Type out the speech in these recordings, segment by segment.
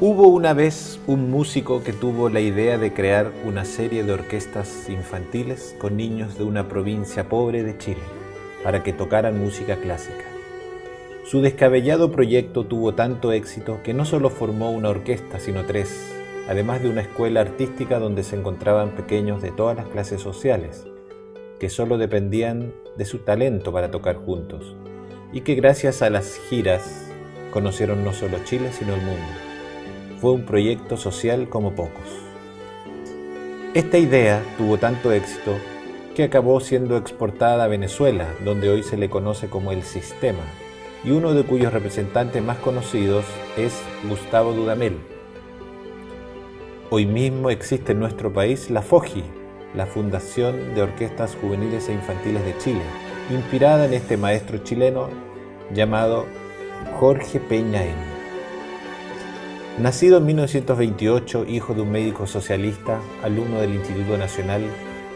Hubo una vez un músico que tuvo la idea de crear una serie de orquestas infantiles con niños de una provincia pobre de Chile para que tocaran música clásica. Su descabellado proyecto tuvo tanto éxito que no solo formó una orquesta, sino tres, además de una escuela artística donde se encontraban pequeños de todas las clases sociales, que solo dependían de su talento para tocar juntos, y que gracias a las giras conocieron no solo Chile, sino el mundo. Fue un proyecto social como pocos. Esta idea tuvo tanto éxito que acabó siendo exportada a Venezuela, donde hoy se le conoce como el sistema, y uno de cuyos representantes más conocidos es Gustavo Dudamel. Hoy mismo existe en nuestro país la FOGI, la Fundación de Orquestas Juveniles e Infantiles de Chile, inspirada en este maestro chileno llamado Jorge Peñaén. Nacido en 1928, hijo de un médico socialista, alumno del Instituto Nacional,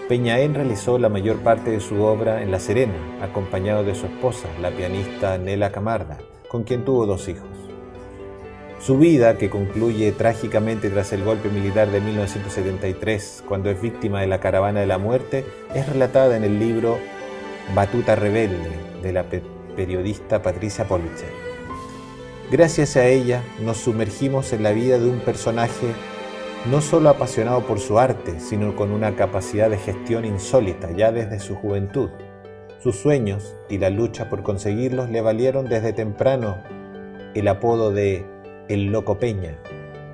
Peñaén realizó la mayor parte de su obra en La Serena, acompañado de su esposa, la pianista Nela Camarda, con quien tuvo dos hijos. Su vida, que concluye trágicamente tras el golpe militar de 1973, cuando es víctima de la caravana de la muerte, es relatada en el libro Batuta Rebelde de la periodista Patricia Politzer. Gracias a ella nos sumergimos en la vida de un personaje no solo apasionado por su arte, sino con una capacidad de gestión insólita ya desde su juventud. Sus sueños y la lucha por conseguirlos le valieron desde temprano el apodo de El Loco Peña,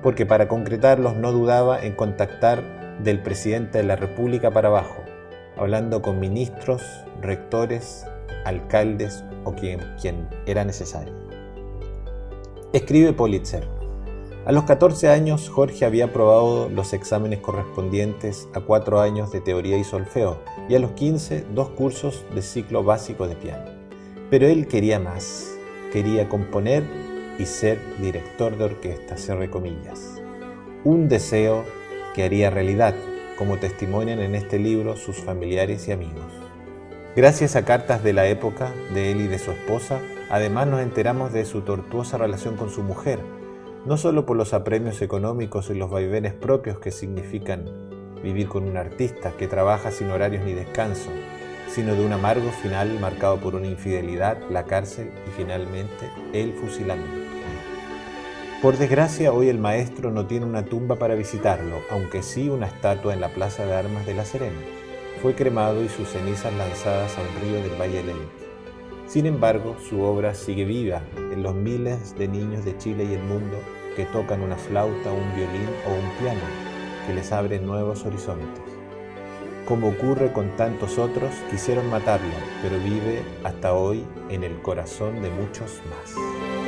porque para concretarlos no dudaba en contactar del presidente de la República para abajo, hablando con ministros, rectores, alcaldes o quien, quien era necesario. Escribe Politzer. A los 14 años, Jorge había aprobado los exámenes correspondientes a cuatro años de teoría y solfeo y a los 15 dos cursos de ciclo básico de piano. Pero él quería más, quería componer y ser director de orquesta, cierre comillas. Un deseo que haría realidad, como testimonian en este libro sus familiares y amigos. Gracias a cartas de la época de él y de su esposa, además nos enteramos de su tortuosa relación con su mujer, no solo por los apremios económicos y los vaivenes propios que significan vivir con un artista que trabaja sin horarios ni descanso, sino de un amargo final marcado por una infidelidad, la cárcel y finalmente el fusilamiento. Por desgracia, hoy el maestro no tiene una tumba para visitarlo, aunque sí una estatua en la Plaza de Armas de La Serena fue cremado y sus cenizas lanzadas a un río del Valle Lente. Sin embargo, su obra sigue viva en los miles de niños de Chile y el mundo que tocan una flauta, un violín o un piano, que les abren nuevos horizontes. Como ocurre con tantos otros, quisieron matarlo, pero vive hasta hoy en el corazón de muchos más.